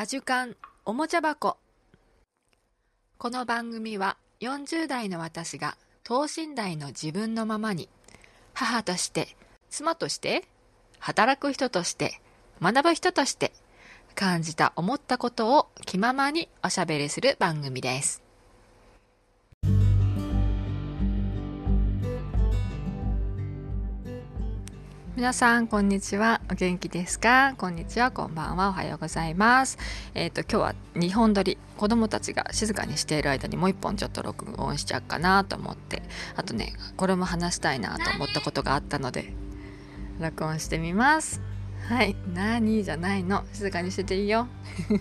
アジュカンおもちゃ箱。この番組は40代の私が等身大の自分のままに母として妻として働く人として学ぶ人として感じた思ったことを気ままにおしゃべりする番組です。皆さんこんにちは。お元気ですか？こんにちは。こんばんは。おはようございます。えっ、ー、と今日は2本撮り。子供たちが静かにしている間にもう一本ちょっと録音しちゃうかなと思って。あとねこれも話したいなと思ったことがあったので録音してみます。はい。何じゃないの。静かにしてていいよ。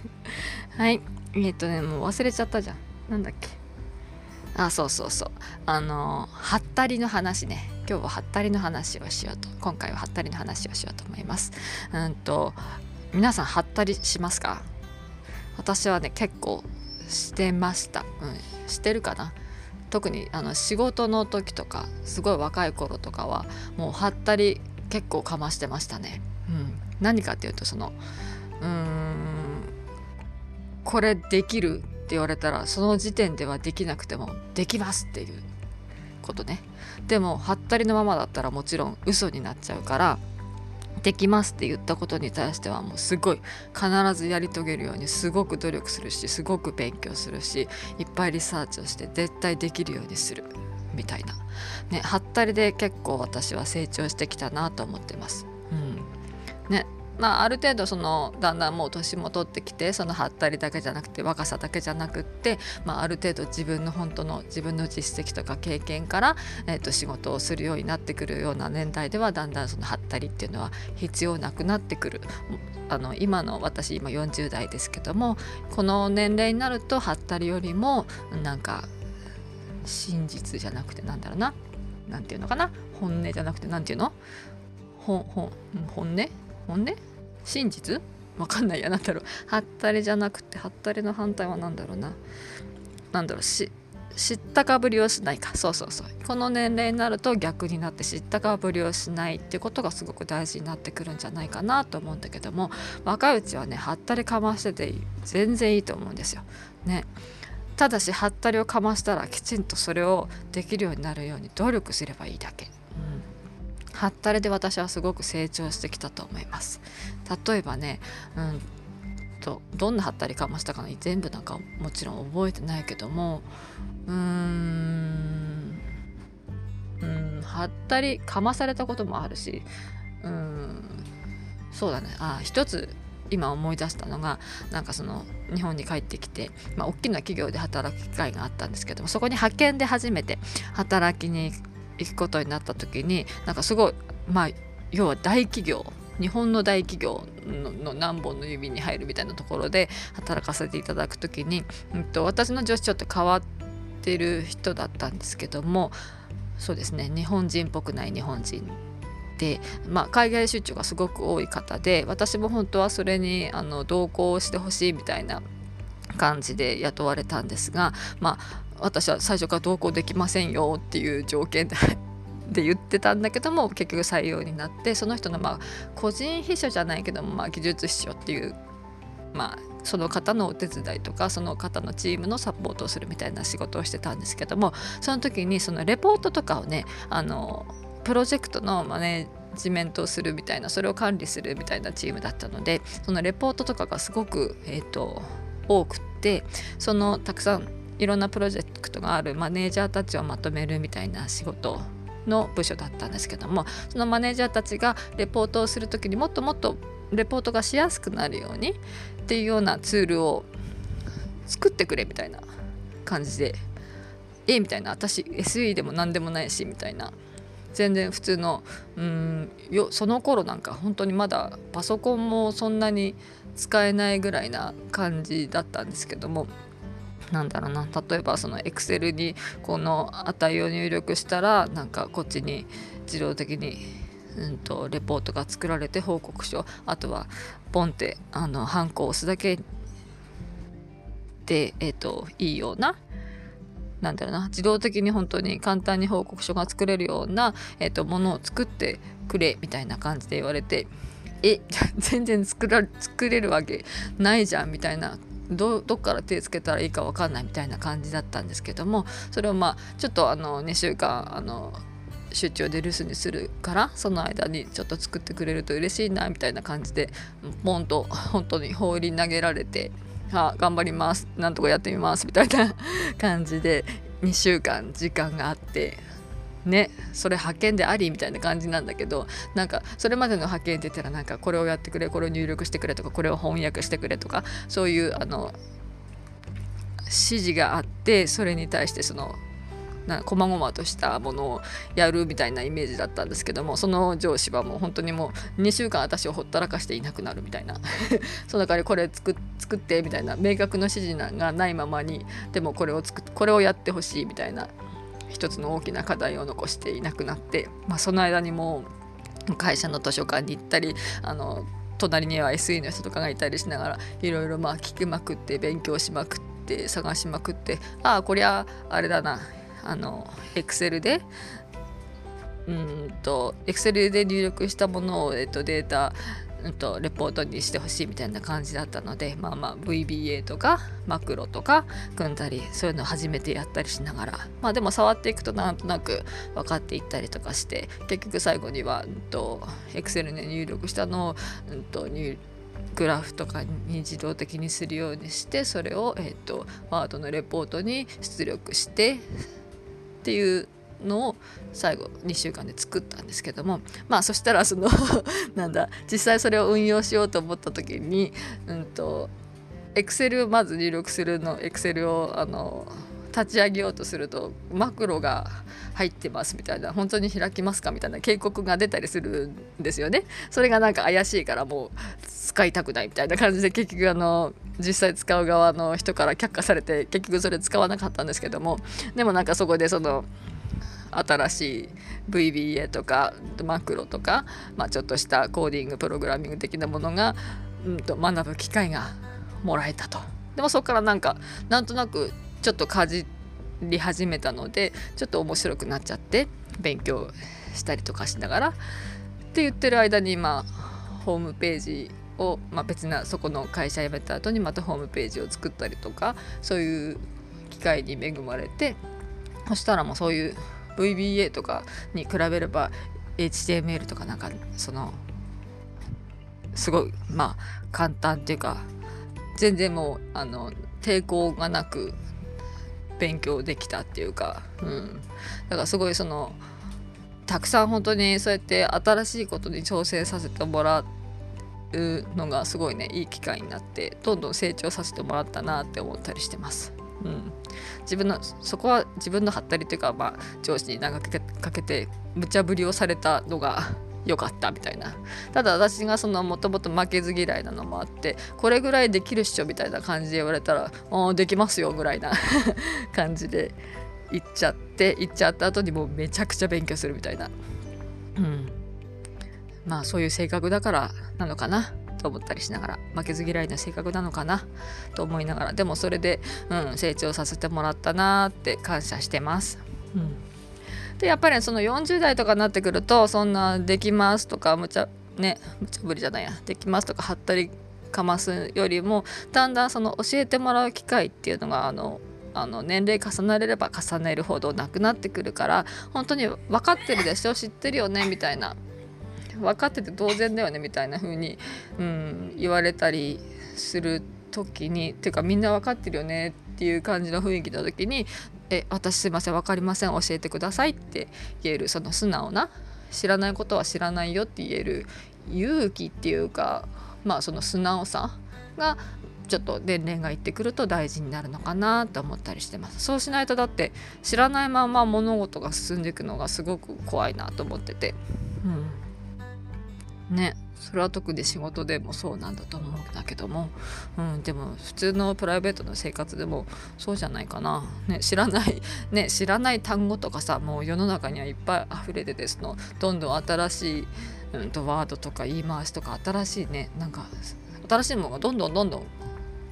はい。えっ、ー、とねもう忘れちゃったじゃん。なんだっけ？あそうそうそう。あのはったりの話ね。今日ははったりの話をしようと今回ははったりの話をしようと思います。うんと皆さんはったりしますか？私はね結構してました。うんしてるかな？特にあの仕事の時とかすごい若い頃とかはもうはったり結構かましてましたね、うん、何かっていうとそのうーんこれできるって言われたらその時点ではできなくてもできますっていうことね。でもはったりのままだったらもちろん嘘になっちゃうからできますって言ったことに対してはもうすごい必ずやり遂げるようにすごく努力するしすごく勉強するしいっぱいリサーチをして絶対できるようにする。みたいな。ねはったりで結構私は成長してきたなと思ってます。うん。ね、まあ、ある程度そのだんだんもう年も取ってきてそのはったりだけじゃなくて若さだけじゃなくって、まあ、ある程度自分の本当の自分の実績とか経験から、えー、と仕事をするようになってくるような年代ではだんだんそのはったりっていうのは必要なくなってくる。あの今の私今40代ですけどもこの年齢になるとはったりよりもなんか真実じゃなくてなんだろうな何て言うのかな本音じゃなくて何て言うの？本本本音？本音？真実？わかんない。やなんだろう。はったりじゃなくてはったりの反対は何だろうな。何だろう。し知ったかぶりをしないか。そうそうそう。この年齢になると逆になって知ったかぶりをしないってことがすごく大事になってくるんじゃないかなと思うんだけども若いうちはねはったりかましてて全然いいと思うんですよ。ね。ただしはったりをかましたらきちんとそれをできるようになるように努力すればいいだけ。うん。はったりで私はすごく成長してきたと思います。例えばねうんとどんなはったりかましたかね全部なんかもちろん覚えてないけどもうーんうんはったりかまされたこともあるしうんそうだね。あ一つ今思い出したのがなんかその日本に帰ってきて、まあ、大きな企業で働く機会があったんですけどもそこに派遣で初めて働きに行くことになった時になんかすごいまあ要は大企業日本の大企業の何本の指に入るみたいなところで働かせていただく時に、うんと、私の上司ちょっと変わってる人だったんですけどもそうですね日本人っぽくない日本人で、まあ、海外出張がすごく多い方で私も本当はそれにあの同行してほしいみたいな感じで雇われたんですが、まあ、私は最初から同行できませんよっていう条件で で言ってたんだけども結局採用になってその人のまあ個人秘書じゃないけどもまあ技術秘書っていうまあその方のお手伝いとかその方のチームのサポートをするみたいな仕事をしてたんですけどもその時にそのレポートとかをねあのプロジェクトのマネジメントをするみたいなそれを管理するみたいなチームだったのでそのレポートとかがすごく、えーと多くってそのたくさんいろんなプロジェクトがあるマネージャーたちをまとめるみたいな仕事の部署だったんですけどもそのマネージャーたちがレポートをする時にもっともっとレポートがしやすくなるようにっていうようなツールを作ってくれみたいな感じでええみたいな。私 SE でも何でもないしみたいな。全然普通のうんよその頃なんか本当にまだパソコンもそんなに使えないぐらいな感じだったんですけどもなんだろうな。例えばその Excel にこの値を入力したらなんかこっちに自動的に、うんと、レポートが作られて報告書。あとはポンってあのハンコを押すだけで、えーと、いいようななんだろうな。自動的に本当に簡単に報告書が作れるような、えーとものを作ってくれみたいな感じで言われてえ 全然作ら作れるわけないじゃんみたいなどどっから手つけたらいいか分かんないみたいな感じだったんですけどもそれをまあちょっとあの2週間あの出張で留守にするからその間にちょっと作ってくれると嬉しいなみたいな感じでポンと本当に放り投げられて「あ頑張ります。なんとかやってみます」みたいな感じで2週間時間があってねそれ派遣でありみたいな感じなんだけどなんかそれまでの派遣って言ったらなんかこれをやってくれこれを入力してくれとかこれを翻訳してくれとかそういうあの指示があってそれに対してそのな細々としたものをやるみたいなイメージだったんですけどもその上司はもう本当にもう2週間私をほったらかしていなくなるみたいな。その代わりこれ作作ってみたいな明確な指示がないままにでもこれを作これをやってほしいみたいな。一つの大きな課題を残していなくなって、まあ、その間にも会社の図書館に行ったりあの隣には SE の人とかがいたりしながらいろいろまあ聞きまくって勉強しまくって探しまくってああこりゃあれだなあの Excel でうんと Excel で入力したものを、えっと、データうんと、レポートにしてほしいみたいな感じだったのでまあまあ VBA とかマクロとか組んだりそういうのを初めてやったりしながらまあでも触っていくとなんとなく分かっていったりとかして結局最後には、うんと、Excel に入力したのを、うんと、入グラフとかに自動的にするようにしてそれを、えーと、とワードのレポートに出力してっていうのを最後2週間で作ったんですけどもまあそしたらその なんだ実際それを運用しようと思った時にうんとエクセルをまず入力するのエクセルをあの立ち上げようとするとマクロが入ってますみたいな本当に開きますかみたいな警告が出たりするんですよね。それがなんか怪しいからもう使いたくないみたいな感じで結局あの実際使う側の人から却下されて結局それ使わなかったんですけどもでもなんかそこでその新しい VBA とかマクロとか、まあ、ちょっとしたコーディングプログラミング的なものが、うんと、学ぶ機会がもらえたと。でもそこからなんかなんとなくちょっとかじり始めたのでちょっと面白くなっちゃって勉強したりとかしながらって言ってる間にまあホームページを、まあ、別なそこの会社辞めた後にまたホームページを作ったりとかそういう機会に恵まれてそしたらもうそういう VBA とかに比べれば HTML とかなんかそのすごいまあ簡単っていうか全然もうあの抵抗がなく勉強できたっていうか、うん、だからすごいそのたくさん本当にそうやって新しいことに挑戦させてもらうのがすごいねいい機会になってどんどん成長させてもらったなって思ったりしてます。うん、自分のそこは自分のハったりというか、まあ、上司に長くかけて無茶ぶりをされたのが良かったみたいな。ただ私がそのもともと負けず嫌いなのもあってこれぐらいできるっしょみたいな感じで言われたら「あできますよ」ぐらいな 感じで言っちゃって言っちゃった後にもうめちゃくちゃ勉強するみたいな。うん。まあそういう性格だからなのかな。と思ったりしながら負けず嫌いな性格なのかなと思いながらでもそれで、うん、成長させてもらったなって感謝してます。うん。でやっぱりその40代とかになってくるとそんなできますとかむちゃねむちゃぶりじゃないやできますとかはったりかますよりもだんだんその教えてもらう機会っていうのがあのあの年齢重ねれれば重ねるほどなくなってくるから本当に分かってるでしょ？知ってるよね？みたいな分かってて当然だよねみたいな風に、うん、言われたりする時にていうかみんな分かってるよねっていう感じの雰囲気の時に「え私すいません分かりません教えてください」って言えるその素直な知らないことは知らないよって言える勇気っていうかまあその素直さがちょっと年齢がいってくると大事になるのかなと思ったりしてます。そうしないとだって知らないまま物事が進んでいくのがすごく怖いなと思ってて。うん。ねそれは特に仕事でもそうなんだと思うんだけども、うん、でも普通のプライベートの生活でもそうじゃないかな、ね、知らない、ね、知らない単語とかさもう世の中にはいっぱい溢れててそのどんどん新しい、うん、とワードとか言い回しとか新しいねなんか新しいものがどんどんどんどん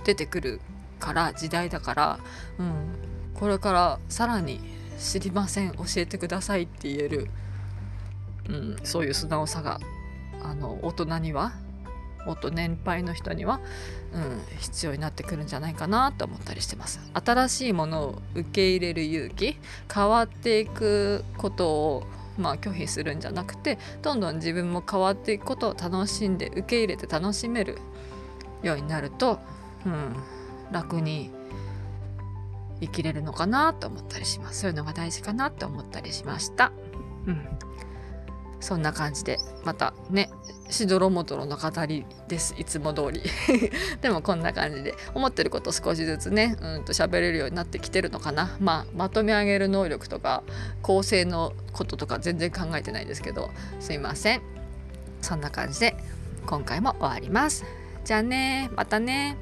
出てくるから時代だから、うん、これからさらに知りません。教えてくださいって言える、うん、そういう素直さがあの大人にはもっと年配の人には、うん、必要になってくるんじゃないかなと思ったりしてます。新しいものを受け入れる勇気変わっていくことをまあ拒否するんじゃなくてどんどん自分も変わっていくことを楽しんで受け入れて楽しめるようになると、うん、楽に生きれるのかなと思ったりします。そういうのが大事かなと思ったりしました。うん。そんな感じでまたねしどろもどろの語りですいつも通り。でもこんな感じで思ってること少しずつねうんと喋れるようになってきてるのかな。まあまとめ上げる能力とか構成のこととか全然考えてないですけど。すいません。そんな感じで今回も終わります。じゃあねまたね